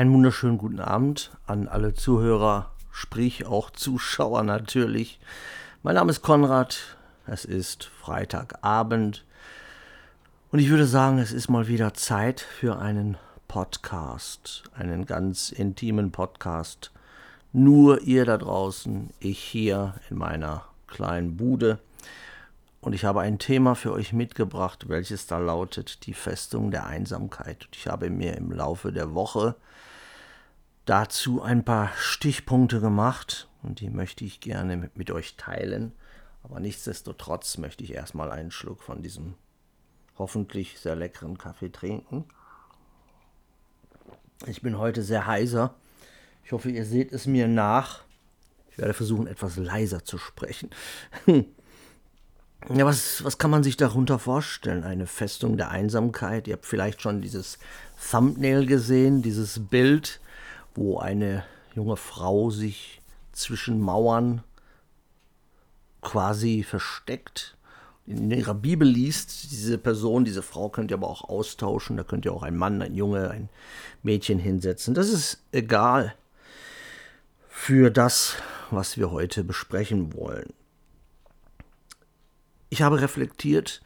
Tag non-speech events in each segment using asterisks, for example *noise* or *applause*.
Einen wunderschönen guten Abend an alle Zuhörer, sprich auch Zuschauer natürlich. Mein Name ist Konrad, es ist Freitagabend und ich würde sagen, es ist mal wieder Zeit für einen Podcast, einen ganz intimen Podcast. Nur ihr da draußen, ich hier in meiner kleinen Bude. Und ich habe ein Thema für euch mitgebracht, welches da lautet die Festung der Einsamkeit. Ich habe mir im Laufe der Woche dazu ein paar Stichpunkte gemacht und die möchte ich gerne mit, euch teilen. Aber nichtsdestotrotz möchte ich erstmal einen Schluck von diesem hoffentlich sehr leckeren Kaffee trinken. Ich bin heute sehr heiser. Ich hoffe, ihr seht es mir nach. Ich werde versuchen, etwas leiser zu sprechen. *laughs* Ja, was, was kann man sich darunter vorstellen? Eine Festung der Einsamkeit. Ihr habt vielleicht schon dieses Thumbnail gesehen, dieses Bild, wo eine junge Frau sich zwischen Mauern quasi versteckt. In ihrer Bibel liest, diese Person, diese Frau könnt ihr aber auch austauschen. Da könnt ihr auch ein Mann, ein Junge, ein Mädchen hinsetzen. Das ist egal für das, was wir heute besprechen wollen. Ich habe reflektiert,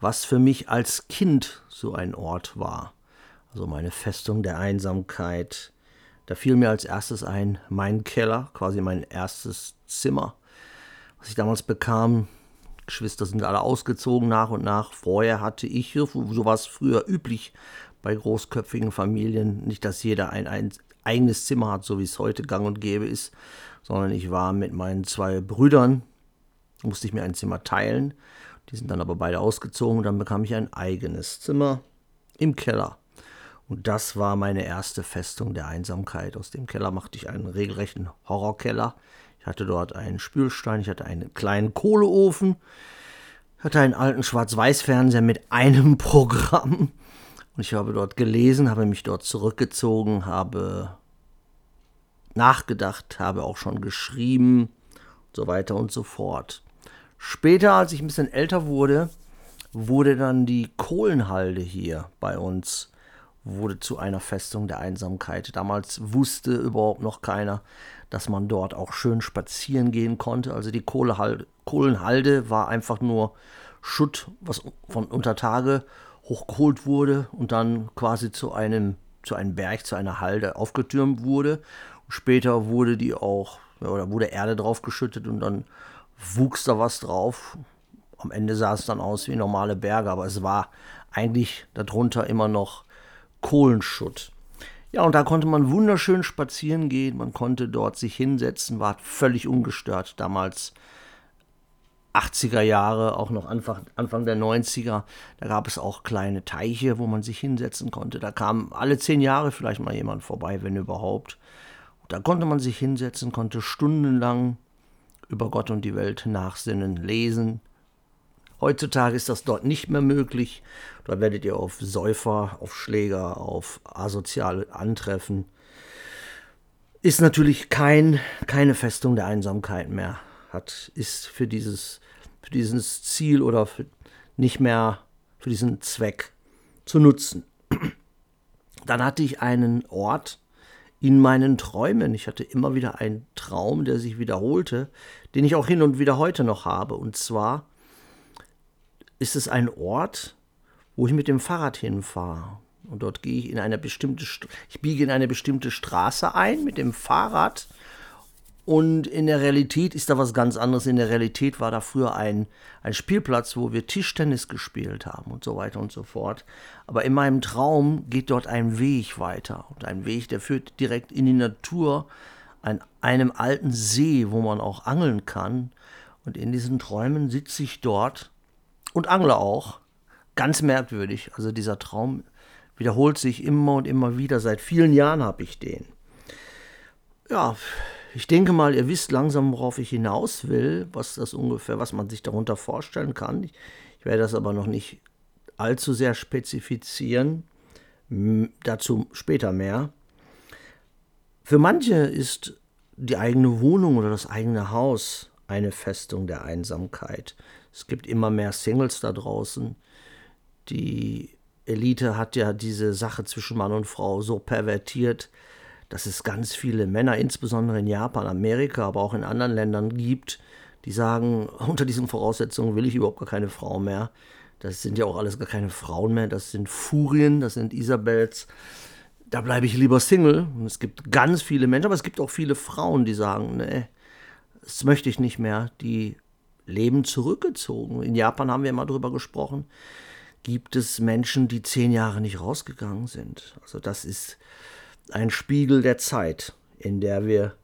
was für mich als Kind so ein Ort war. Also meine Festung der Einsamkeit. Da fiel mir als erstes ein mein Keller, quasi mein erstes Zimmer, was ich damals bekam. Geschwister sind alle ausgezogen nach und nach. Vorher hatte ich, so war es früher üblich bei großköpfigen Familien, nicht, dass jeder ein, ein eigenes Zimmer hat, so wie es heute gang und gäbe ist, sondern ich war mit meinen zwei Brüdern, musste ich mir ein Zimmer teilen. Die sind dann aber beide ausgezogen und dann bekam ich ein eigenes Zimmer im Keller. Und das war meine erste Festung der Einsamkeit. Aus dem Keller machte ich einen regelrechten Horrorkeller. Ich hatte dort einen Spülstein, ich hatte einen kleinen Kohleofen, hatte einen alten Schwarz-Weiß-Fernseher mit einem *laughs* Programm. Und ich habe dort gelesen, habe mich dort zurückgezogen, habe nachgedacht, habe auch schon geschrieben, so weiter und so fort. Später, als ich ein bisschen älter wurde, wurde dann die Kohlenhalde hier bei uns wurde zu einer Festung der Einsamkeit. Damals wusste überhaupt noch keiner, dass man dort auch schön spazieren gehen konnte. Also die Kohlehalde, Kohlenhalde war einfach nur Schutt, was von unter Tage hochgeholt wurde und dann quasi zu einem, zu einem Berg, zu einer Halde aufgetürmt wurde. Später wurde die auch, oder wurde Erde draufgeschüttet und dann wuchs da was drauf. Am Ende sah es dann aus wie normale Berge, aber es war eigentlich darunter immer noch Kohlenschutt. Ja, und da konnte man wunderschön spazieren gehen, man konnte dort sich hinsetzen, war völlig ungestört. Damals 80er Jahre, auch noch Anfang, Anfang der 90er, da gab es auch kleine Teiche, wo man sich hinsetzen konnte. Da kam alle zehn Jahre vielleicht mal jemand vorbei, wenn überhaupt. Da konnte man sich hinsetzen, konnte stundenlang über Gott und die Welt nachsinnen, lesen. Heutzutage ist das dort nicht mehr möglich. Da werdet ihr auf Säufer, auf Schläger, auf Asoziale antreffen. Ist natürlich kein, keine Festung der Einsamkeit mehr. Hat, ist für dieses, für dieses Ziel oder für, nicht mehr für diesen Zweck zu nutzen. *clears throat* Dann hatte ich einen Ort, in meinen Träumen. Ich hatte immer wieder einen Traum, der sich wiederholte, den ich auch hin und wieder heute noch habe. Und zwar ist es ein Ort, wo ich mit dem Fahrrad hinfahre. Und dort gehe ich in eine bestimmte, ich biege in eine bestimmte Straße ein mit dem Fahrrad und in der Realität ist da was ganz anderes. In der Realität war da früher ein, ein Spielplatz, wo wir Tischtennis gespielt haben und so weiter und so fort. Aber in meinem Traum geht dort ein Weg weiter. Und ein Weg, der führt direkt in die Natur, an einem alten See, wo man auch angeln kann. Und in diesen Träumen sitze ich dort und angle auch. Ganz merkwürdig. Also dieser Traum wiederholt sich immer und immer wieder. Seit vielen Jahren habe ich den. Ja, ich denke mal, ihr wisst langsam, worauf ich hinaus will, was das ungefähr, was man sich darunter vorstellen kann. Ich, ich werde das aber noch nicht allzu sehr spezifizieren. Dazu später mehr. Für manche ist die eigene Wohnung oder das eigene Haus eine Festung der Einsamkeit. Es gibt immer mehr Singles da draußen. Die Elite hat ja diese Sache zwischen Mann und Frau so pervertiert, dass es ganz viele Männer, insbesondere in Japan, Amerika, aber auch in anderen Ländern gibt, die sagen, *laughs* unter diesen Voraussetzungen will ich überhaupt gar keine Frau mehr. Das sind ja auch alles gar keine Frauen mehr, das sind Furien, das sind Isabels. Da bleibe ich lieber Single. Und es gibt ganz viele Menschen, aber es gibt auch viele Frauen, die sagen, nee, das möchte ich nicht mehr. Die leben zurückgezogen. In Japan haben wir immer drüber gesprochen. Gibt es Menschen, die zehn Jahre nicht rausgegangen sind? Also das ist ein Spiegel der Zeit, in der wir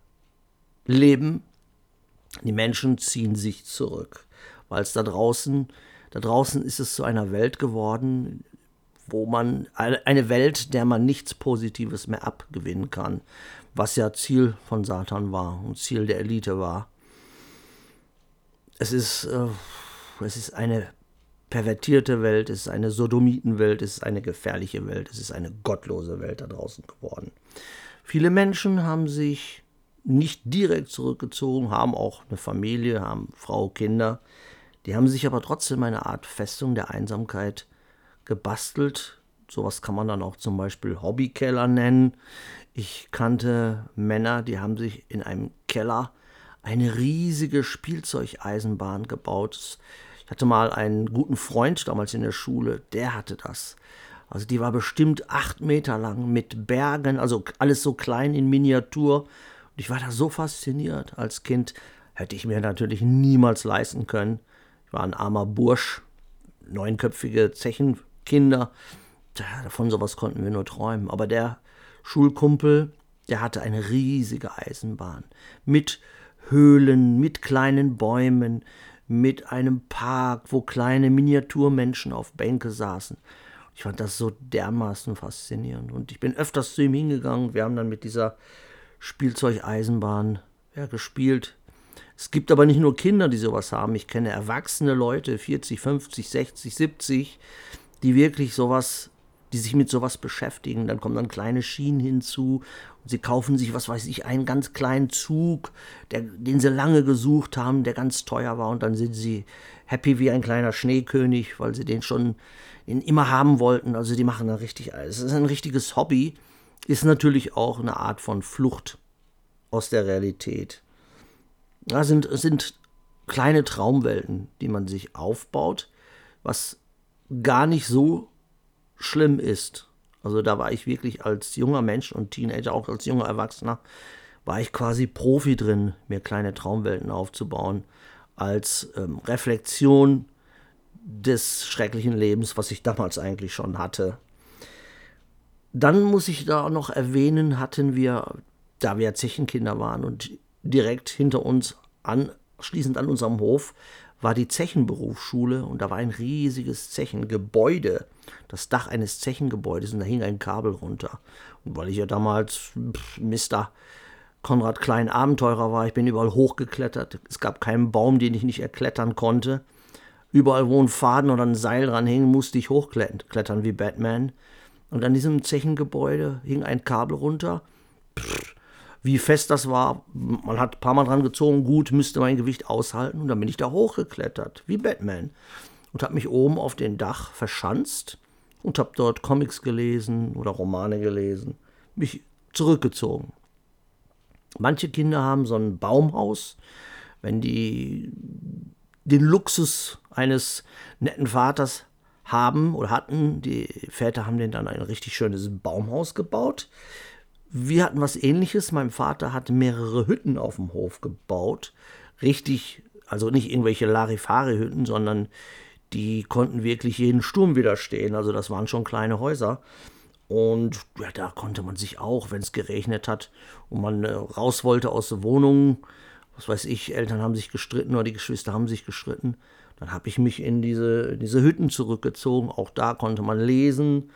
leben. Die Menschen ziehen sich zurück, weil es da draußen, da draußen ist es zu einer Welt geworden, wo man eine Welt, der man nichts Positives mehr abgewinnen kann, was ja Ziel von Satan war und Ziel der Elite war. Es ist, äh, es ist eine pervertierte Welt, es ist eine Sodomitenwelt, es ist eine gefährliche Welt, es ist eine gottlose Welt da draußen geworden. Viele Menschen haben sich nicht direkt zurückgezogen, haben auch eine Familie, haben Frau, Kinder. Die haben sich aber trotzdem eine Art Festung der Einsamkeit gebastelt. Sowas kann man dann auch zum Beispiel Hobbykeller nennen. Ich kannte Männer, die haben sich in einem Keller eine riesige Spielzeugeisenbahn gebaut. Ich hatte mal einen guten Freund damals in der Schule, der hatte das. Also die war bestimmt acht Meter lang mit Bergen, also alles so klein in Miniatur. Und ich war da so fasziniert. Als Kind hätte ich mir natürlich niemals leisten können. Ich war ein armer Bursch, neunköpfige Zechenkinder. Davon sowas konnten wir nur träumen. Aber der Schulkumpel, der hatte eine riesige Eisenbahn mit Höhlen, mit kleinen Bäumen, mit einem Park, wo kleine Miniaturmenschen auf Bänke saßen. Ich fand das so dermaßen faszinierend. Und ich bin öfters zu ihm hingegangen. Wir haben dann mit dieser Spielzeugeisenbahn ja, gespielt. Es gibt aber nicht nur Kinder, die sowas haben. Ich kenne erwachsene Leute, 40, 50, 60, 70, die wirklich sowas die sich mit sowas beschäftigen. Dann kommen dann kleine Schienen hinzu und sie kaufen sich, was weiß ich, einen ganz kleinen Zug, der, den sie lange gesucht haben, der ganz teuer war und dann sind sie happy wie ein kleiner Schneekönig, weil sie den schon in, immer haben wollten. Also die machen da richtig alles. Es ist ein richtiges Hobby, ist natürlich auch eine Art von Flucht aus der Realität. Da sind, sind kleine Traumwelten, die man sich aufbaut, was gar nicht so schlimm ist. Also da war ich wirklich als junger Mensch und Teenager, auch als junger Erwachsener, war ich quasi Profi drin, mir kleine Traumwelten aufzubauen, als ähm, Reflexion des schrecklichen Lebens, was ich damals eigentlich schon hatte. Dann muss ich da noch erwähnen, hatten wir, da wir Zechenkinder waren und direkt hinter uns anschließend an unserem Hof war die Zechenberufsschule und da war ein riesiges Zechengebäude, das Dach eines Zechengebäudes und da hing ein Kabel runter. Und weil ich ja damals Mr. Konrad Klein Abenteurer war, ich bin überall hochgeklettert. Es gab keinen Baum, den ich nicht erklettern konnte. Überall, wo ein Faden oder ein Seil dran hing, musste ich hochklettern wie Batman. Und an diesem Zechengebäude hing ein Kabel runter. Pff, wie fest das war. Man hat ein paar Mal dran gezogen, gut, müsste mein Gewicht aushalten. Und dann bin ich da hochgeklettert, wie Batman. Und habe mich oben auf dem Dach verschanzt und habe dort Comics gelesen oder Romane gelesen. Mich zurückgezogen. Manche Kinder haben so ein Baumhaus, wenn die den Luxus eines netten Vaters haben oder hatten. Die Väter haben denen dann ein richtig schönes Baumhaus gebaut. Wir hatten was ähnliches. Mein Vater hat mehrere Hütten auf dem Hof gebaut. Richtig, also nicht irgendwelche Larifari-Hütten, sondern die konnten wirklich jeden Sturm widerstehen. Also das waren schon kleine Häuser. Und ja, da konnte man sich auch, wenn es geregnet hat und man äh, raus wollte aus der Wohnung, was weiß ich, Eltern haben sich gestritten oder die Geschwister haben sich gestritten, dann habe ich mich in diese, diese Hütten zurückgezogen. Auch da konnte man lesen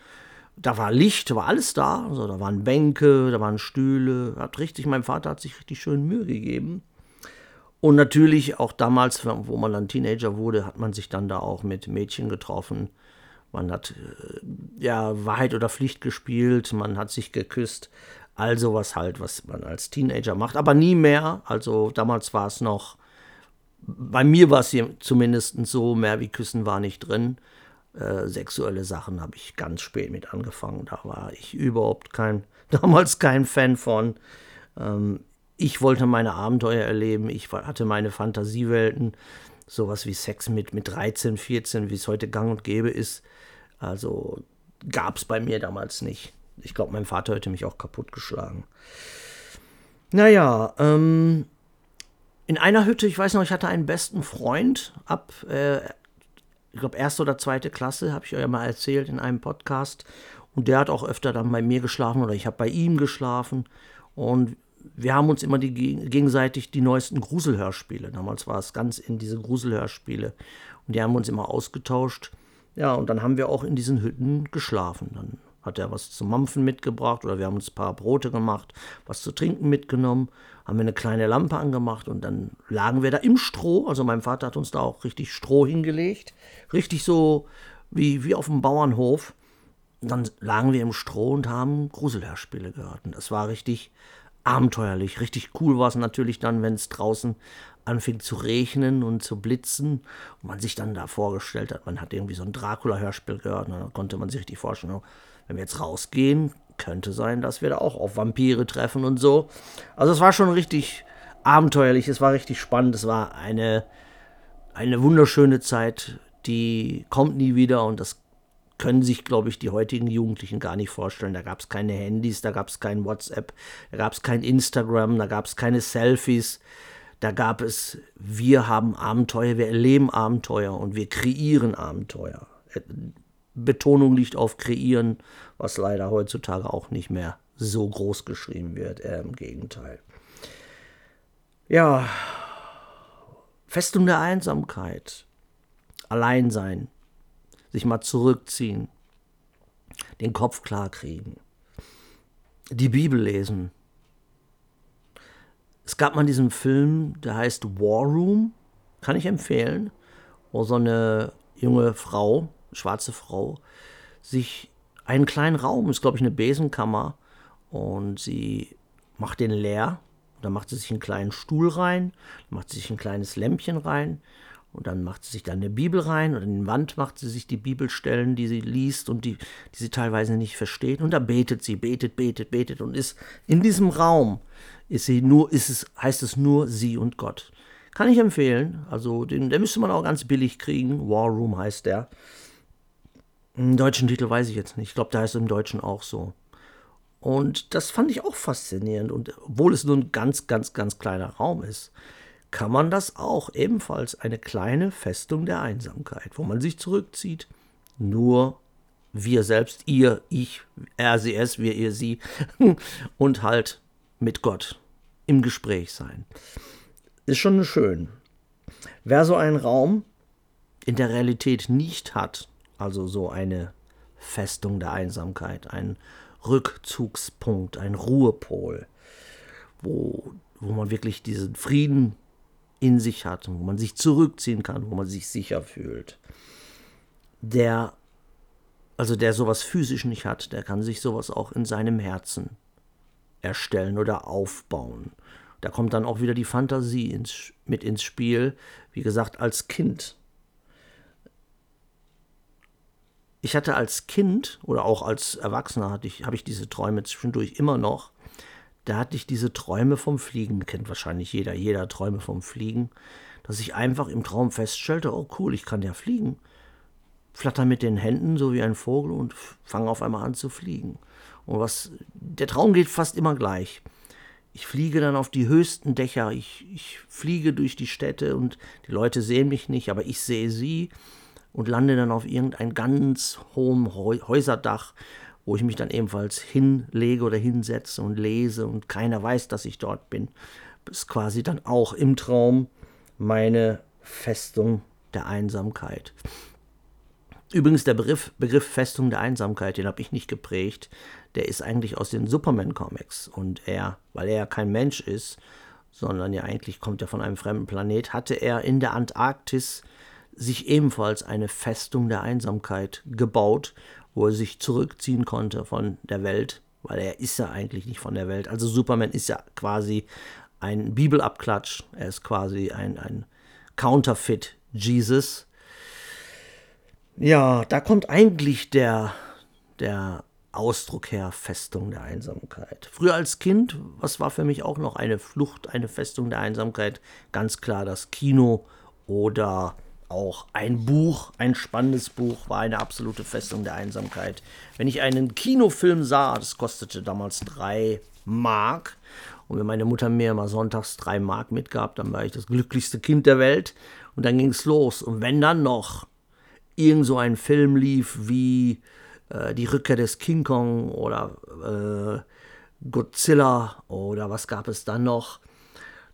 da war Licht, war alles da. Also da waren Bänke, da waren Stühle. Hat richtig, mein Vater hat sich richtig schön Mühe gegeben. Und natürlich auch damals, wo man dann Teenager wurde, hat man sich dann da auch mit Mädchen getroffen. Man hat äh, ja Wahrheit oder Pflicht gespielt, man hat sich geküsst. All sowas halt, was man als Teenager macht. Aber nie mehr. Also damals war es noch, bei mir war es zumindest so, mehr wie Küssen war nicht drin. Äh, sexuelle Sachen habe ich ganz spät mit angefangen. Da war ich überhaupt kein, *laughs* damals kein Fan von. Ähm, ich wollte meine Abenteuer erleben, ich hatte meine Fantasiewelten, sowas wie Sex mit, mit 13, 14, wie es heute gang und gäbe ist. Also gab es bei mir damals nicht. Ich glaube, mein Vater hätte mich auch kaputtgeschlagen. Naja, ähm, in einer Hütte, ich weiß noch, ich hatte einen besten Freund ab, äh, ich glaube, erste oder zweite Klasse, habe ich euch ja mal erzählt in einem Podcast. Und der hat auch öfter dann bei mir geschlafen oder ich habe bei ihm geschlafen. Und wir haben uns immer die, gegenseitig die neuesten Gruselhörspiele. Damals war es ganz in diese Gruselhörspiele. Und die haben uns immer ausgetauscht. Ja, und dann haben wir auch in diesen Hütten geschlafen. Dann hat er was zum Mampfen mitgebracht oder wir haben uns ein paar Brote gemacht, was zu trinken mitgenommen, haben wir eine kleine Lampe angemacht und dann lagen wir da im Stroh. Also mein Vater hat uns da auch richtig Stroh hingelegt. Richtig so wie, wie auf dem Bauernhof. Und dann lagen wir im Stroh und haben Gruselhörspiele gehört. Und das war richtig abenteuerlich. Richtig cool war es natürlich dann, wenn es draußen anfing zu regnen und zu blitzen und man sich dann da vorgestellt hat, man hat irgendwie so ein Dracula-Hörspiel gehört und dann konnte man sich richtig vorstellen, wenn wir jetzt rausgehen, könnte sein, dass wir da auch auf Vampire treffen und so. Also es war schon richtig abenteuerlich, es war richtig spannend, es war eine, eine wunderschöne Zeit, die kommt nie wieder und das können sich, glaube ich, die heutigen Jugendlichen gar nicht vorstellen. Da gab es keine Handys, da gab es kein WhatsApp, da gab es kein Instagram, da gab es keine Selfies. Da gab es, wir haben Abenteuer, wir erleben Abenteuer und wir kreieren Abenteuer. Betonung liegt auf kreieren, was leider heutzutage auch nicht mehr so groß geschrieben wird. Äh, Im Gegenteil. Ja, Festung der Einsamkeit, Alleinsein, sich mal zurückziehen, den Kopf klar kriegen, die Bibel lesen. Es gab mal diesen Film, der heißt War Room, kann ich empfehlen, wo so eine junge Frau schwarze Frau, sich einen kleinen Raum, ist glaube ich eine Besenkammer, und sie macht den leer. Dann macht sie sich einen kleinen Stuhl rein, macht sie sich ein kleines Lämpchen rein und dann macht sie sich dann eine Bibel rein und in die Wand macht sie sich die Bibelstellen, die sie liest und die, die sie teilweise nicht versteht. Und da betet sie, betet, betet, betet und ist in diesem Raum ist sie nur, ist es, heißt es nur sie und Gott. Kann ich empfehlen. Also den, den müsste man auch ganz billig kriegen. War Room heißt der. Den deutschen Titel weiß ich jetzt nicht. Ich glaube, der heißt im Deutschen auch so. Und das fand ich auch faszinierend. Und obwohl es nur ein ganz, ganz, ganz kleiner Raum ist, kann man das auch ebenfalls eine kleine Festung der Einsamkeit, wo man sich zurückzieht. Nur wir selbst, ihr, ich, er, sie, es, wir, ihr, sie. *laughs* und halt mit Gott im Gespräch sein. Ist schon schön. Wer so einen Raum in der Realität nicht hat, also so eine Festung der Einsamkeit, ein Rückzugspunkt, ein Ruhepol, wo, wo man wirklich diesen Frieden in sich hat, wo man sich zurückziehen kann, wo man sich sicher fühlt. Der, also der sowas physisch nicht hat, der kann sich sowas auch in seinem Herzen erstellen oder aufbauen. Da kommt dann auch wieder die Fantasie ins, mit ins Spiel. Wie gesagt, als Kind ich hatte als Kind oder auch als Erwachsener hatte ich, habe ich diese Träume zwischendurch immer noch. Da hatte ich diese Träume vom Fliegen, kennt wahrscheinlich jeder, jeder Träume vom Fliegen, dass ich einfach im Traum feststellte, oh cool, ich kann ja fliegen. Flatter mit den Händen so wie ein Vogel und fange auf einmal an zu fliegen. Und was, der Traum geht fast immer gleich. Ich fliege dann auf die höchsten Dächer, ich, ich fliege durch die Städte und die Leute sehen mich nicht, aber ich sehe sie und lande dann auf irgendein ganz hohem Häuserdach, wo ich mich dann ebenfalls hinlege oder hinsetze und lese und keiner weiß, dass ich dort bin. Das ist quasi dann auch im Traum meine Festung der Einsamkeit. Übrigens, der Begriff, Begriff Festung der Einsamkeit, den habe ich nicht geprägt. Der ist eigentlich aus den Superman-Comics. Und er, weil er ja kein Mensch ist, sondern ja eigentlich kommt er von einem fremden Planet, hatte er in der Antarktis sich ebenfalls eine Festung der Einsamkeit gebaut, wo er sich zurückziehen konnte von der Welt, weil er ist ja eigentlich nicht von der Welt. Also Superman ist ja quasi ein Bibelabklatsch, er ist quasi ein, ein Counterfeit Jesus. Ja, da kommt eigentlich der, der Ausdruck her, Festung der Einsamkeit. Früher als Kind, was war für mich auch noch eine Flucht, eine Festung der Einsamkeit? Ganz klar das Kino oder auch ein Buch, ein spannendes Buch, war eine absolute Festung der Einsamkeit. Wenn ich einen Kinofilm sah, das kostete damals drei Mark. Und wenn meine Mutter mir immer sonntags drei Mark mitgab, dann war ich das glücklichste Kind der Welt. Und dann ging es los. Und wenn dann noch irgend so ein Film lief wie äh, Die Rückkehr des King Kong oder äh, Godzilla oder was gab es dann noch?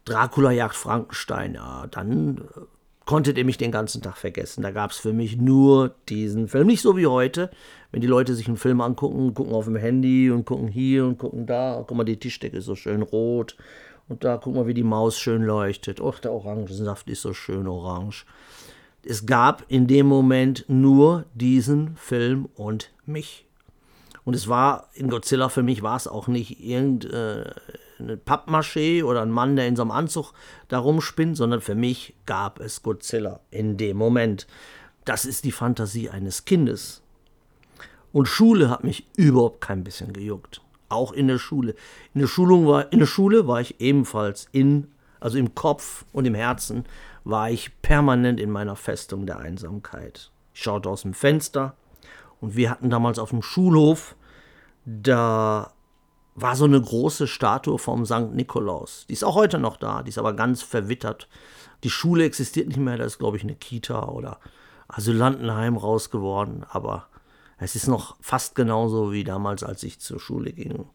Dracula jagt Frankenstein. Ja, dann äh, konntet ihr mich den ganzen Tag vergessen. Da gab es für mich nur diesen Film. Nicht so wie heute, wenn die Leute sich einen Film angucken, gucken auf dem Handy und gucken hier und gucken da. Guck mal, die Tischdecke ist so schön rot. Und da guck mal, wie die Maus schön leuchtet. Och, der Orangensaft ist so schön orange. Es gab in dem Moment nur diesen Film und mich. Und es war, in Godzilla für mich war es auch nicht irgendeine äh, Pappmaché oder ein Mann, der in so einem Anzug da rumspinnt, sondern für mich gab es Godzilla in dem Moment. Das ist die Fantasie eines Kindes. Und Schule hat mich überhaupt kein bisschen gejuckt. Auch in der Schule. In der, Schulung war, in der Schule war ich ebenfalls in, also im Kopf und im Herzen, war ich permanent in meiner Festung der Einsamkeit. Ich schaute aus dem Fenster und wir hatten damals auf dem Schulhof, da war so eine große Statue vom St. Nikolaus. Die ist auch heute noch da, die ist aber ganz verwittert. Die Schule existiert nicht mehr, da ist, glaube ich, eine Kita oder Asylantenheim raus geworden, aber es ist noch fast genauso wie damals, als ich zur Schule ging.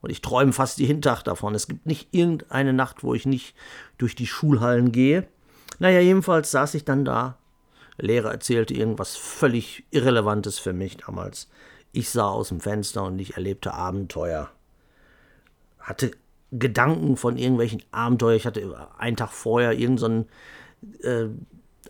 Und ich träume fast jeden Tag davon. Es gibt nicht irgendeine Nacht, wo ich nicht durch die Schulhallen gehe. Naja, jedenfalls saß ich dann da. Der Lehrer erzählte irgendwas völlig Irrelevantes für mich damals. Ich sah aus dem Fenster und ich erlebte Abenteuer. Hatte Gedanken von irgendwelchen Abenteuern. Ich hatte einen Tag vorher irgendeinen so äh,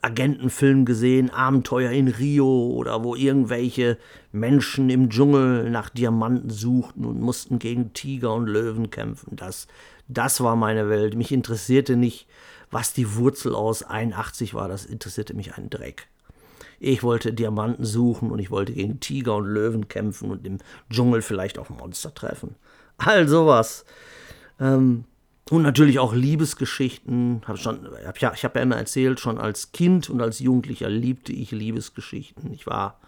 Agentenfilm gesehen, Abenteuer in Rio oder wo irgendwelche Menschen im Dschungel nach Diamanten suchten und mussten gegen Tiger und Löwen kämpfen. Das, das war meine Welt. Mich interessierte nicht, was die Wurzel aus 81 war, das interessierte mich einen Dreck. Ich wollte Diamanten suchen und ich wollte gegen Tiger und Löwen kämpfen und im Dschungel vielleicht auch Monster treffen. All sowas. Ähm, und natürlich auch Liebesgeschichten. Hab schon, hab ja, ich habe ja immer erzählt, schon als Kind und als Jugendlicher liebte ich Liebesgeschichten. Ich war,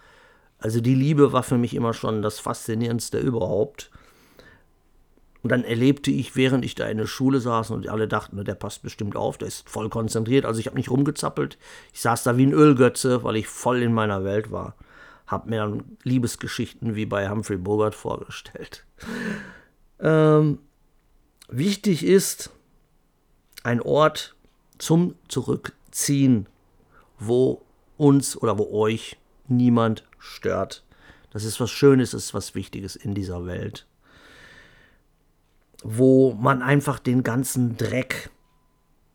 also die Liebe war für mich immer schon das Faszinierendste überhaupt. Und dann erlebte ich, während ich da in der Schule saß und alle dachten, der passt bestimmt auf, der ist voll konzentriert. Also ich habe nicht rumgezappelt. Ich saß da wie ein Ölgötze, weil ich voll in meiner Welt war. Hab mir dann Liebesgeschichten wie bei Humphrey Bogart vorgestellt. *laughs* Ähm, wichtig ist ein Ort zum Zurückziehen, wo uns oder wo euch niemand stört. Das ist was Schönes, das ist was Wichtiges in dieser Welt wo man einfach den ganzen Dreck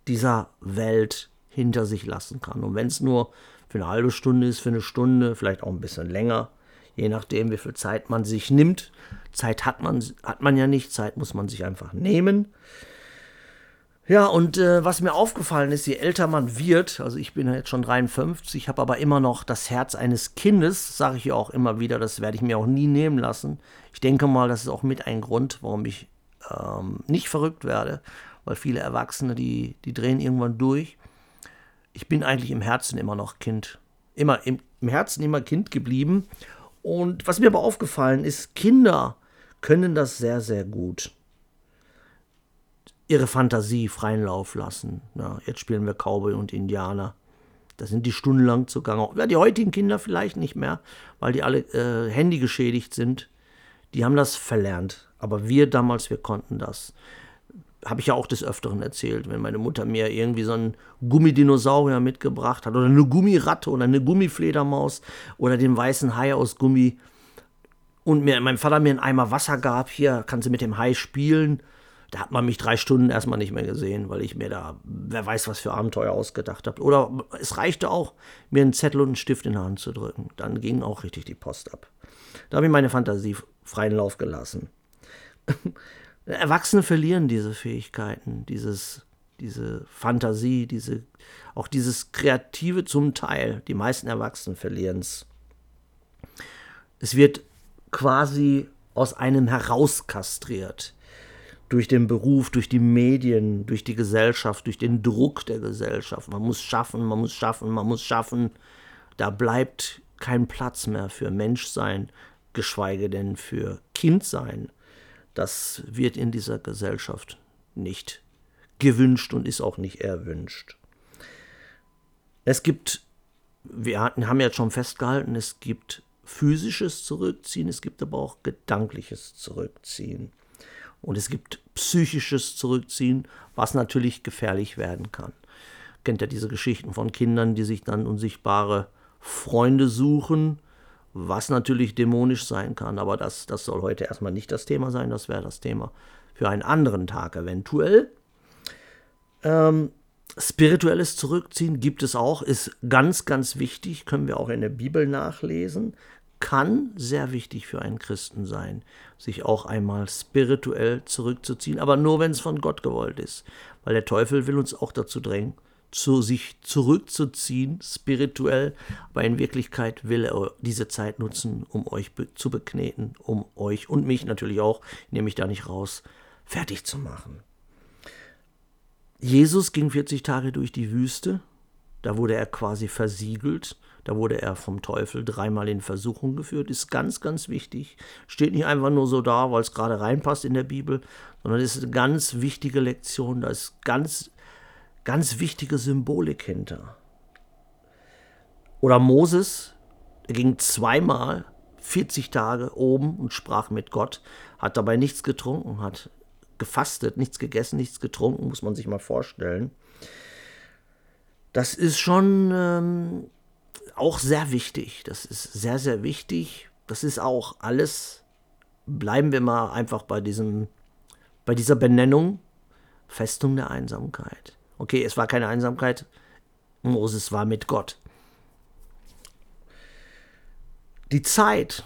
dieser Welt hinter sich lassen kann. Und wenn es nur für eine halbe Stunde ist, für eine Stunde, vielleicht auch ein bisschen länger, je nachdem, wie viel Zeit man sich nimmt. Zeit hat man, hat man ja nicht, Zeit muss man sich einfach nehmen. Ja, und äh, was mir aufgefallen ist, je älter man wird, also ich bin jetzt schon 53, habe aber immer noch das Herz eines Kindes, sage ich ja auch immer wieder, das werde ich mir auch nie nehmen lassen. Ich denke mal, das ist auch mit ein Grund, warum ich ähm, nicht verrückt werde, weil viele Erwachsene, die, die drehen irgendwann durch. Ich bin eigentlich im Herzen immer noch Kind. Immer im, im Herzen immer Kind geblieben. Und was mir aber aufgefallen ist, Kinder können das sehr, sehr gut. Ihre Fantasie freien Lauf lassen. Ja, jetzt spielen wir Cowboy und Indianer. Da sind die stundenlang zugange. Ja, die heutigen Kinder vielleicht nicht mehr, weil die alle äh, Handy geschädigt sind. Die haben das verlernt. Aber wir damals, wir konnten das. Habe ich ja auch des Öfteren erzählt, wenn meine Mutter mir irgendwie so einen Gummidinosaurier mitgebracht hat oder eine Gummiratte oder eine Gummifledermaus oder den weißen Hai aus Gummi und mir, mein Vater mir einen Eimer Wasser gab, hier kannst du mit dem Hai spielen. Da hat man mich drei Stunden erstmal nicht mehr gesehen, weil ich mir da, wer weiß, was für Abenteuer ausgedacht habe. Oder es reichte auch, mir einen Zettel und einen Stift in die Hand zu drücken. Dann ging auch richtig die Post ab. Da habe ich meine Fantasie freien Lauf gelassen. *laughs* Erwachsene verlieren diese Fähigkeiten, dieses, diese Fantasie, diese, auch dieses Kreative zum Teil. Die meisten Erwachsenen verlieren es. Es wird quasi aus einem herauskastriert. Durch den Beruf, durch die Medien, durch die Gesellschaft, durch den Druck der Gesellschaft. Man muss schaffen, man muss schaffen, man muss schaffen. Da bleibt kein Platz mehr für Menschsein, geschweige denn für Kindsein. Das wird in dieser Gesellschaft nicht gewünscht und ist auch nicht erwünscht. Es gibt, wir haben jetzt schon festgehalten, es gibt physisches Zurückziehen, es gibt aber auch gedankliches Zurückziehen. Und es gibt psychisches Zurückziehen, was natürlich gefährlich werden kann. Kennt ja diese Geschichten von Kindern, die sich dann unsichtbare Freunde suchen, was natürlich dämonisch sein kann, aber das, das soll heute erstmal nicht das Thema sein, das wäre das Thema für einen anderen Tag eventuell. Ähm, spirituelles Zurückziehen gibt es auch, ist ganz, ganz wichtig, können wir auch in der Bibel nachlesen, kann sehr wichtig für einen Christen sein, sich auch einmal spirituell zurückzuziehen, aber nur wenn es von Gott gewollt ist, weil der Teufel will uns auch dazu drängen, zu sich zurückzuziehen, spirituell, aber in Wirklichkeit will er diese Zeit nutzen, um euch zu bekneten, um euch und mich natürlich auch, nehme ich da nicht raus, fertig zu machen. Jesus ging 40 Tage durch die Wüste, da wurde er quasi versiegelt, da wurde er vom Teufel dreimal in Versuchung geführt, ist ganz, ganz wichtig. Steht nicht einfach nur so da, weil es gerade reinpasst in der Bibel, sondern ist eine ganz wichtige Lektion, da ist ganz ganz wichtige Symbolik hinter. Oder Moses, er ging zweimal 40 Tage oben und sprach mit Gott, hat dabei nichts getrunken, hat gefastet, nichts gegessen, nichts getrunken, muss man sich mal vorstellen. Das ist schon ähm, auch sehr wichtig. Das ist sehr, sehr wichtig. Das ist auch alles, bleiben wir mal einfach bei, diesem, bei dieser Benennung, Festung der Einsamkeit. Okay, es war keine Einsamkeit. Moses war mit Gott. Die Zeit,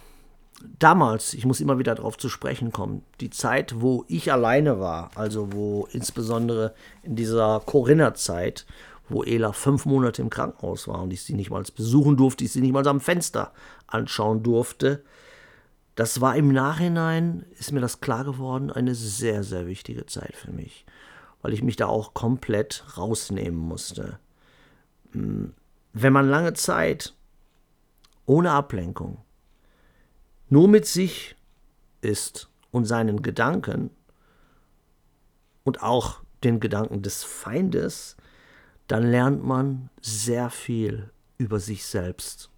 damals, ich muss immer wieder darauf zu sprechen kommen, die Zeit, wo ich alleine war, also wo insbesondere in dieser Corinna-Zeit, wo Ela fünf Monate im Krankenhaus war und ich sie nicht mal besuchen durfte, ich sie nicht mal am Fenster anschauen durfte, das war im Nachhinein, ist mir das klar geworden, eine sehr, sehr wichtige Zeit für mich weil ich mich da auch komplett rausnehmen musste. Hm, wenn man lange Zeit ohne Ablenkung nur mit sich ist und seinen Gedanken und auch den Gedanken des Feindes, dann lernt man sehr viel über sich selbst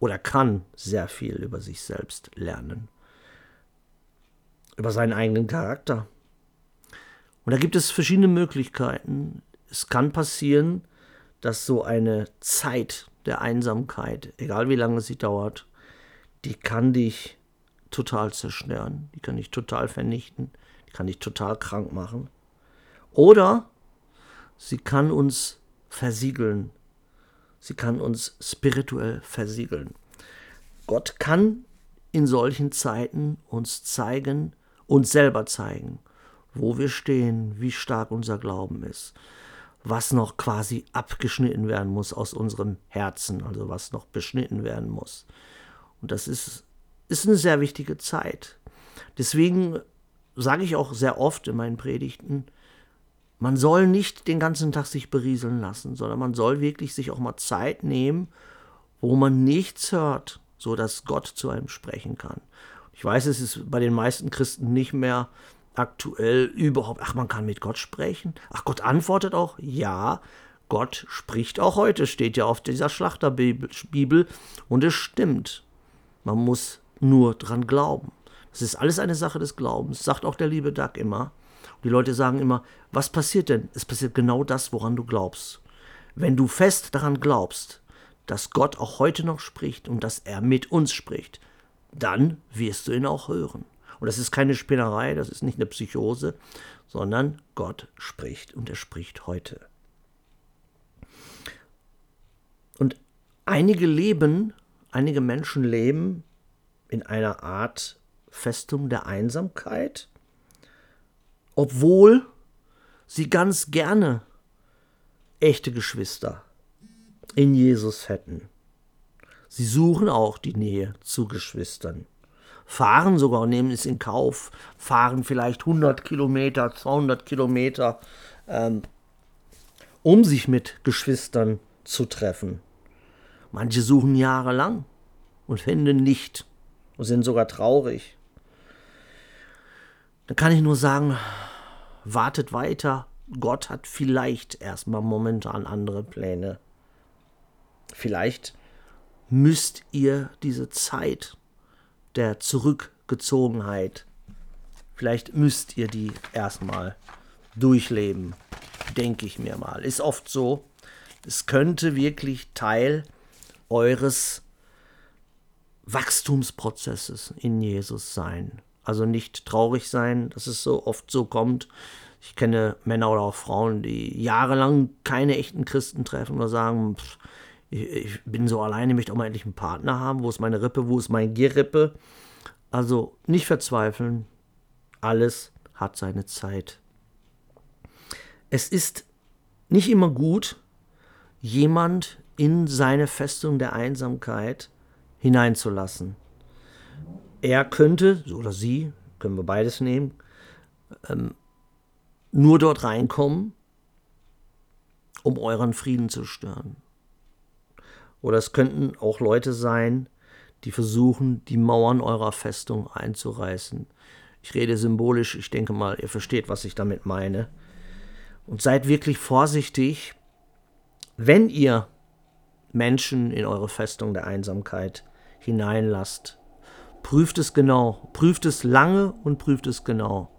oder kann sehr viel über sich selbst lernen. Über seinen eigenen Charakter, und da gibt es verschiedene Möglichkeiten. Es kann passieren, dass so eine Zeit der Einsamkeit, egal wie lange sie dauert, die kann dich total zerstören, die kann dich total vernichten, die kann dich total krank machen. Oder sie kann uns versiegeln, sie kann uns spirituell versiegeln. Gott kann in solchen Zeiten uns zeigen, uns selber zeigen wo wir stehen, wie stark unser Glauben ist, was noch quasi abgeschnitten werden muss aus unserem Herzen, also was noch beschnitten werden muss. Und das ist, ist eine sehr wichtige Zeit. Deswegen sage ich auch sehr oft in meinen Predigten, man soll nicht den ganzen Tag sich berieseln lassen, sondern man soll wirklich sich auch mal Zeit nehmen, wo man nichts hört, so dass Gott zu einem sprechen kann. Ich weiß, es ist bei den meisten Christen nicht mehr aktuell überhaupt, ach, man kann mit Gott sprechen? Ach, Gott antwortet auch? Ja, Gott spricht auch heute, steht ja auf dieser Schlachterbibel und es stimmt. Man muss nur dran glauben. Das ist alles eine Sache des Glaubens, sagt auch der liebe Doug immer. Und die Leute sagen immer, was passiert denn? Es passiert genau das, woran du glaubst. Wenn du fest daran glaubst, dass Gott auch heute noch spricht und dass er mit uns spricht, dann wirst du ihn auch hören. Und das ist keine Spinnerei, das ist nicht eine Psychose, sondern Gott spricht und er spricht heute. Und einige leben, einige Menschen leben in einer Art Festung der Einsamkeit, obwohl sie ganz gerne echte Geschwister in Jesus hätten. Sie suchen auch die Nähe zu Geschwistern. Fahren sogar, nehmen es in Kauf, fahren vielleicht 100 Kilometer, 200 Kilometer, ähm, um sich mit Geschwistern zu treffen. Manche suchen jahrelang und finden nicht und sind sogar traurig. Da kann ich nur sagen, wartet weiter. Gott hat vielleicht erstmal momentan andere Pläne. Vielleicht müsst ihr diese Zeit der Zurückgezogenheit, vielleicht müsst ihr die erstmal durchleben, denke ich mir mal. Ist oft so, es könnte wirklich Teil eures Wachstumsprozesses in Jesus sein. Also nicht traurig sein, dass es so oft so kommt. Ich kenne Männer oder auch Frauen, die jahrelang keine echten Christen treffen oder sagen, pff, ich, ich, bin so alleine, ich möchte auch mal endlich einen Partner haben. Wo ist meine Rippe? Wo ist mein Gerippe? Also nicht verzweifeln. Alles hat seine Zeit. Es ist nicht immer gut, jemand in seine Festung der Einsamkeit hineinzulassen. Er könnte, oder sie, können wir beides nehmen, ähm, nur dort reinkommen, um euren Frieden zu stören. Oder es könnten auch Leute sein, die versuchen, die Mauern eurer Festung einzureißen. Ich rede symbolisch, ich denke mal, ihr versteht, was ich damit meine. Und seid wirklich vorsichtig, wenn ihr Menschen in eure Festung der Einsamkeit hineinlasst. Prüft es genau, prüft es lange und prüft es genau.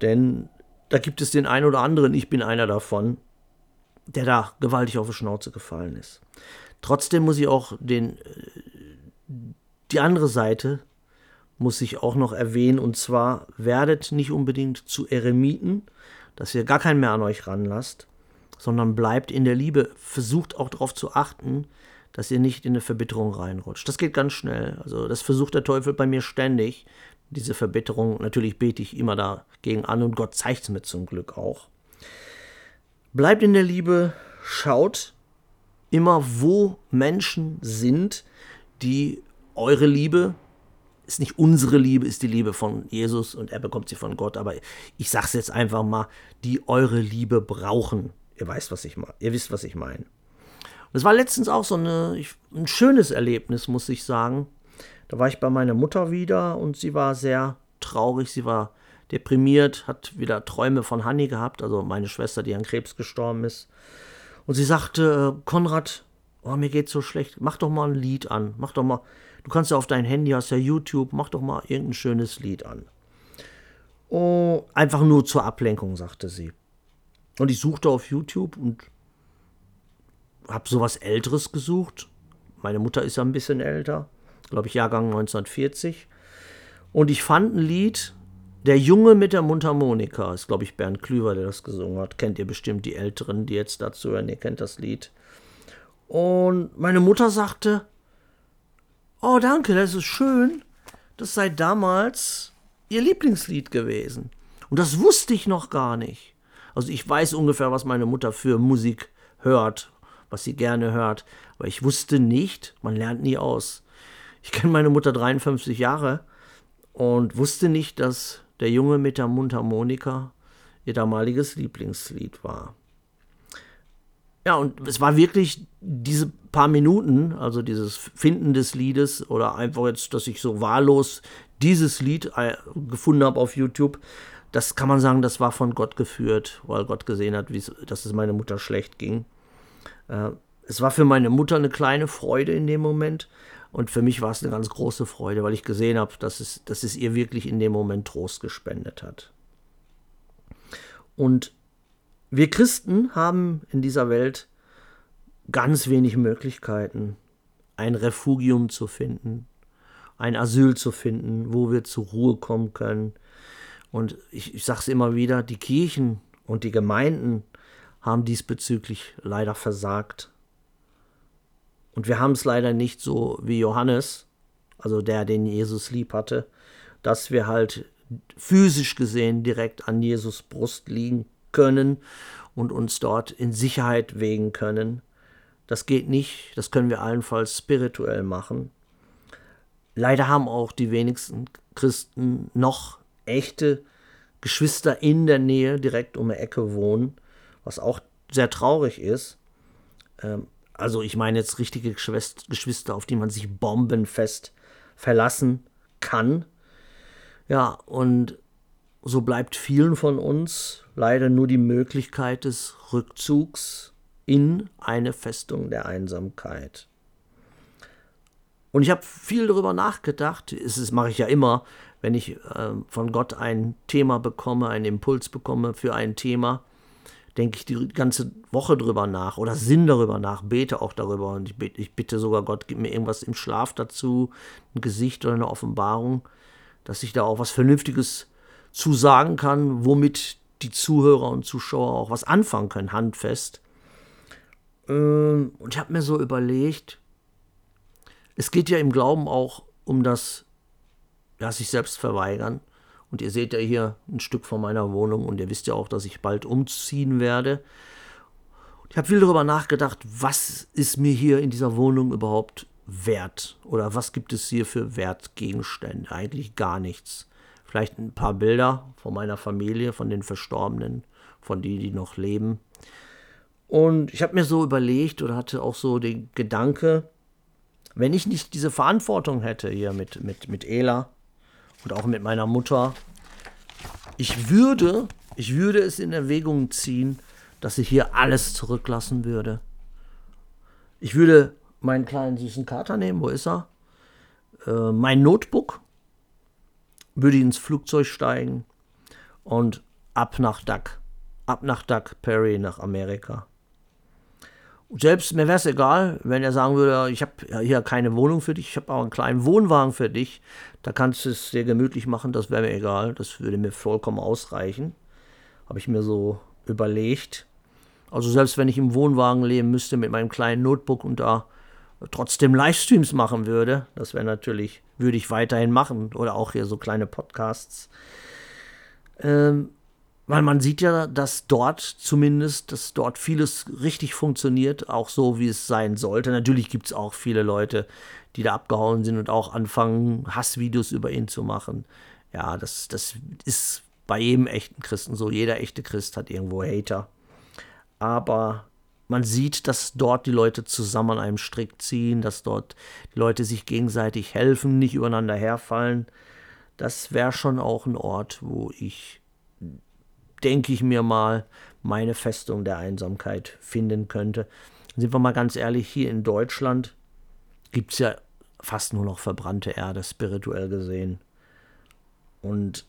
Denn da gibt es den einen oder anderen, ich bin einer davon, der da gewaltig auf die Schnauze gefallen ist. Trotzdem muss ich auch den, äh, die andere Seite muss ich auch noch erwähnen, und zwar werdet nicht unbedingt zu Eremiten, dass ihr gar keinen mehr an euch ranlasst, sondern bleibt in der Liebe. Versucht auch darauf zu achten, dass ihr nicht in eine Verbitterung reinrutscht. Das geht ganz schnell. Also das versucht der Teufel bei mir ständig, diese Verbitterung. Natürlich bete ich immer dagegen an und Gott zeigt es mir zum Glück auch. Bleibt in der Liebe, schaut, immer, wo Menschen sind, die eure Liebe, ist nicht unsere Liebe, ist die Liebe von Jesus und er bekommt sie von Gott, aber ich sag's jetzt einfach mal, die eure Liebe brauchen. Ihr weißt, was ich meine. Ihr wisst, was ich meine. Und es war letztens auch so eine, ich, ein schönes Erlebnis, muss ich sagen. Da war ich bei meiner Mutter wieder und sie war sehr traurig, sie war deprimiert, hat wieder Träume von Hanni gehabt, also meine Schwester, die an Krebs gestorben ist. Und sie sagte, äh, Konrad, oh, mir geht's so schlecht, mach doch mal ein Lied an. Mach doch mal, du kannst ja auf dein Handy, hast ja YouTube, mach doch mal irgendein schönes Lied an. Oh, einfach nur zur Ablenkung, sagte sie. Und ich suchte auf YouTube und habe sowas Älteres gesucht. Meine Mutter ist ja ein bisschen älter, glaube ich, Jahrgang 1940. Und ich fand ein Lied, der Junge mit der Mundharmonika, ist glaube ich Bernd Klüver, der das gesungen hat. Kennt ihr bestimmt die Älteren, die jetzt dazu hören, ihr kennt das Lied. Und meine Mutter sagte, oh danke, das ist schön, das sei damals ihr Lieblingslied gewesen. Und das wusste ich noch gar nicht. Also ich weiß ungefähr, was meine Mutter für Musik hört, was sie gerne hört, aber ich wusste nicht, man lernt nie aus. Ich kenne meine Mutter 53 Jahre und wusste nicht, dass der Junge mit der Mundharmonika ihr damaliges Lieblingslied war. Ja, und es war wirklich diese paar Minuten, also dieses Finden des Liedes oder einfach jetzt, dass ich so wahllos dieses Lied äh, gefunden habe auf YouTube, das kann man sagen, das war von Gott geführt, weil Gott gesehen hat, dass es meiner Mutter schlecht ging. Es war für meine Mutter eine kleine Freude in dem Moment, und für mich war es eine ganz große Freude, weil ich gesehen habe, dass es, dass es ihr wirklich in dem Moment Trost gespendet hat. Und wir Christen haben in dieser Welt ganz wenig Möglichkeiten, ein Refugium zu finden, ein Asyl zu finden, wo wir zur Ruhe kommen können. Und ich, ich sage es immer wieder, die Kirchen und die Gemeinden haben diesbezüglich leider versagt. Und wir haben es leider nicht so wie Johannes, also der, den Jesus lieb hatte, dass wir halt physisch gesehen direkt an Jesus Brust liegen können und uns dort in Sicherheit wägen können. Das geht nicht, das können wir allenfalls spirituell machen. Leider haben auch die wenigsten Christen noch echte Geschwister in der Nähe, direkt um die Ecke wohnen, was auch sehr traurig ist. Also ich meine jetzt richtige Geschwister, auf die man sich bombenfest verlassen kann. Ja, und so bleibt vielen von uns leider nur die Möglichkeit des Rückzugs in eine Festung der Einsamkeit. Und ich habe viel darüber nachgedacht, das mache ich ja immer, wenn ich äh, von Gott ein Thema bekomme, einen Impuls bekomme für ein Thema, denke ich die ganze Woche drüber nach oder sinn darüber nach, bete auch darüber und ich, bete, ich bitte sogar Gott, gib mir irgendwas im Schlaf dazu, ein Gesicht oder eine Offenbarung, dass ich da auch was Vernünftiges zu sagen kann, womit die Zuhörer und Zuschauer auch was anfangen können, handfest. Ähm, und ich habe mir so überlegt, es geht ja im Glauben auch um das ja, sich selbst verweigern. Und ihr seht ja hier ein Stück von meiner Wohnung und ihr wisst ja auch, dass ich bald umziehen werde. Ich habe viel darüber nachgedacht, was ist mir hier in dieser Wohnung überhaupt wert? Oder was gibt es hier für Wertgegenstände? Eigentlich gar nichts. Vielleicht ein paar Bilder von meiner Familie, von den Verstorbenen, von denen, die noch leben. Und ich habe mir so überlegt oder hatte auch so den Gedanke, wenn ich nicht diese Verantwortung hätte hier mit, mit, mit Ela, und auch mit meiner Mutter. Ich würde, ich würde es in Erwägung ziehen, dass ich hier alles zurücklassen würde. Ich würde meinen kleinen süßen Kater nehmen, wo ist er? Äh, mein Notebook, würde ins Flugzeug steigen und ab nach Duck, ab nach Duck Perry nach Amerika. Selbst mir wäre es egal, wenn er sagen würde, ich habe hier keine Wohnung für dich, ich habe auch einen kleinen Wohnwagen für dich, da kannst du es dir gemütlich machen, das wäre mir egal, das würde mir vollkommen ausreichen. Habe ich mir so überlegt. Also selbst wenn ich im Wohnwagen leben müsste mit meinem kleinen Notebook und da trotzdem Livestreams machen würde, das wäre natürlich, würde ich weiterhin machen oder auch hier so kleine Podcasts. Ähm, weil man sieht ja, dass dort zumindest, dass dort vieles richtig funktioniert, auch so, wie es sein sollte. Natürlich gibt es auch viele Leute, die da abgehauen sind und auch anfangen, Hassvideos über ihn zu machen. Ja, das, das ist bei jedem echten Christen so. Jeder echte Christ hat irgendwo Hater. Aber man sieht, dass dort die Leute zusammen an einem Strick ziehen, dass dort die Leute sich gegenseitig helfen, nicht übereinander herfallen. Das wäre schon auch ein Ort, wo ich denke ich mir mal, meine Festung der Einsamkeit finden könnte. Sind wir mal ganz ehrlich, hier in Deutschland gibt es ja fast nur noch verbrannte Erde, spirituell gesehen. Und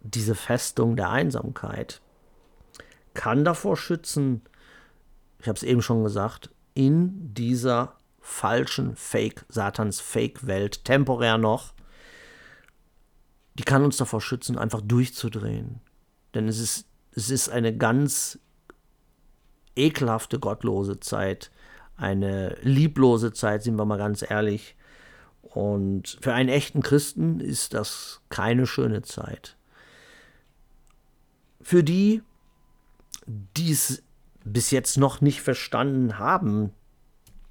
diese Festung der Einsamkeit kann davor schützen, ich habe es eben schon gesagt, in dieser falschen Fake, Satans Fake-Welt, temporär noch, die kann uns davor schützen, einfach durchzudrehen, denn es ist, es ist eine ganz ekelhafte, gottlose Zeit, eine lieblose Zeit, sind wir mal ganz ehrlich. Und für einen echten Christen ist das keine schöne Zeit. Für die, die es bis jetzt noch nicht verstanden haben,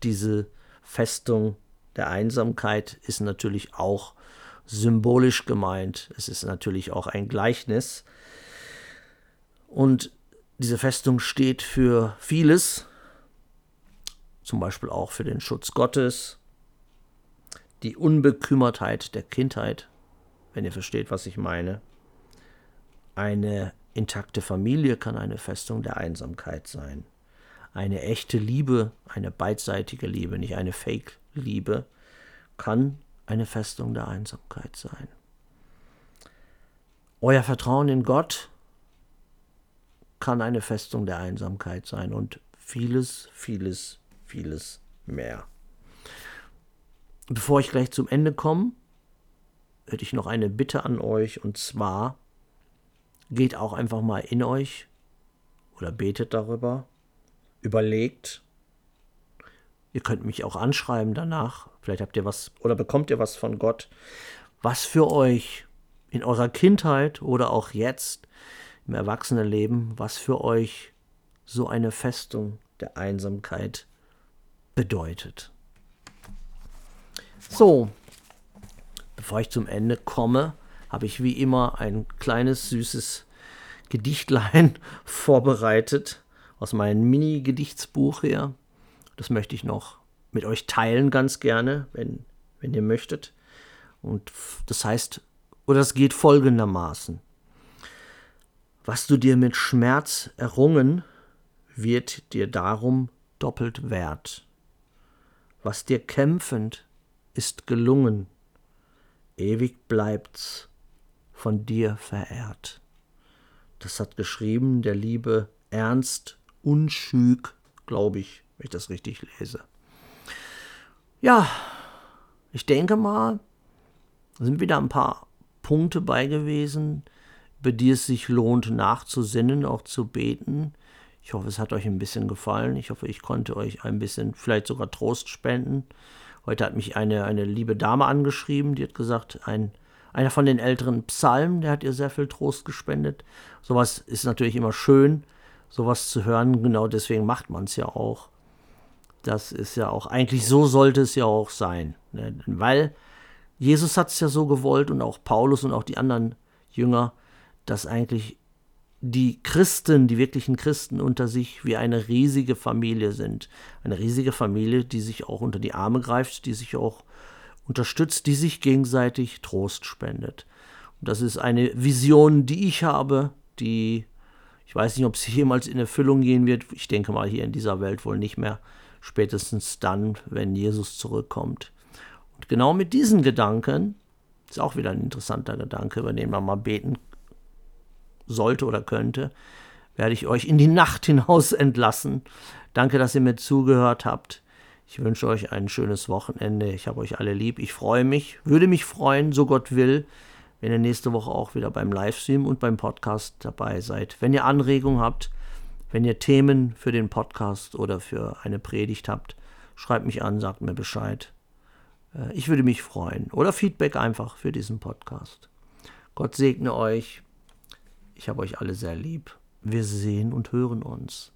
diese Festung der Einsamkeit ist natürlich auch symbolisch gemeint. Es ist natürlich auch ein Gleichnis. Und diese Festung steht für vieles, zum Beispiel auch für den Schutz Gottes, die Unbekümmertheit der Kindheit, wenn ihr versteht, was ich meine. Eine intakte Familie kann eine Festung der Einsamkeit sein. Eine echte Liebe, eine beidseitige Liebe, nicht eine Fake-Liebe, kann eine Festung der Einsamkeit sein. Euer Vertrauen in Gott kann eine Festung der Einsamkeit sein und vieles, vieles, vieles mehr. Bevor ich gleich zum Ende komme, hätte ich noch eine Bitte an euch und zwar geht auch einfach mal in euch oder betet darüber, überlegt. Ihr könnt mich auch anschreiben danach. Vielleicht habt ihr was oder bekommt ihr was von Gott, was für euch in eurer Kindheit oder auch jetzt im Erwachsenenleben, was für euch so eine Festung der Einsamkeit bedeutet. So, bevor ich zum Ende komme, habe ich wie immer ein kleines süßes Gedichtlein *laughs* vorbereitet aus meinem Mini-Gedichtsbuch her. Das möchte ich noch mit euch teilen ganz gerne, wenn, wenn ihr möchtet. Und das heißt, oder es geht folgendermaßen. Was du dir mit Schmerz errungen, wird dir darum doppelt wert. Was dir kämpfend ist gelungen, ewig bleibt's von dir verehrt. Das hat geschrieben der liebe Ernst Unschüg, glaube ich, wenn ich das richtig lese. Ja, ich denke mal, sind wieder ein paar Punkte bei gewesen, über die es sich lohnt nachzusinnen, auch zu beten. Ich hoffe, es hat euch ein bisschen gefallen. Ich hoffe, ich konnte euch ein bisschen, vielleicht sogar Trost spenden. Heute hat mich eine, eine liebe Dame angeschrieben, die hat gesagt, ein, einer von den älteren Psalmen, der hat ihr sehr viel Trost gespendet. Sowas ist natürlich immer schön, sowas zu hören. Genau deswegen macht man es ja auch. Das ist ja auch, eigentlich so sollte es ja auch sein. Ne? Weil Jesus hat es ja so gewollt und auch Paulus und auch die anderen Jünger, dass eigentlich die Christen, die wirklichen Christen unter sich wie eine riesige Familie sind. Eine riesige Familie, die sich auch unter die Arme greift, die sich auch unterstützt, die sich gegenseitig Trost spendet. Und das ist eine Vision, die ich habe, die ich weiß nicht, ob sie jemals in Erfüllung gehen wird. Ich denke mal hier in dieser Welt wohl nicht mehr. Spätestens dann, wenn Jesus zurückkommt. Und genau mit diesen Gedanken, ist auch wieder ein interessanter Gedanke, über den man mal beten sollte oder könnte, werde ich euch in die Nacht hinaus *laughs* entlassen. Danke, dass ihr mir zugehört habt. Ich wünsche euch ein schönes Wochenende. Ich habe euch alle lieb. Ich freue mich, würde mich freuen, so Gott will, wenn ihr nächste Woche auch wieder beim Livestream und beim Podcast dabei seid. Wenn ihr Anregungen habt, wenn ihr Themen für den Podcast oder für eine Predigt habt, schreibt mich an, sagt mir Bescheid. Äh, ich würde mich freuen. Oder Feedback einfach für diesen Podcast. Gott segne euch. Ich habe euch alle sehr lieb. Wir sehen und hören uns.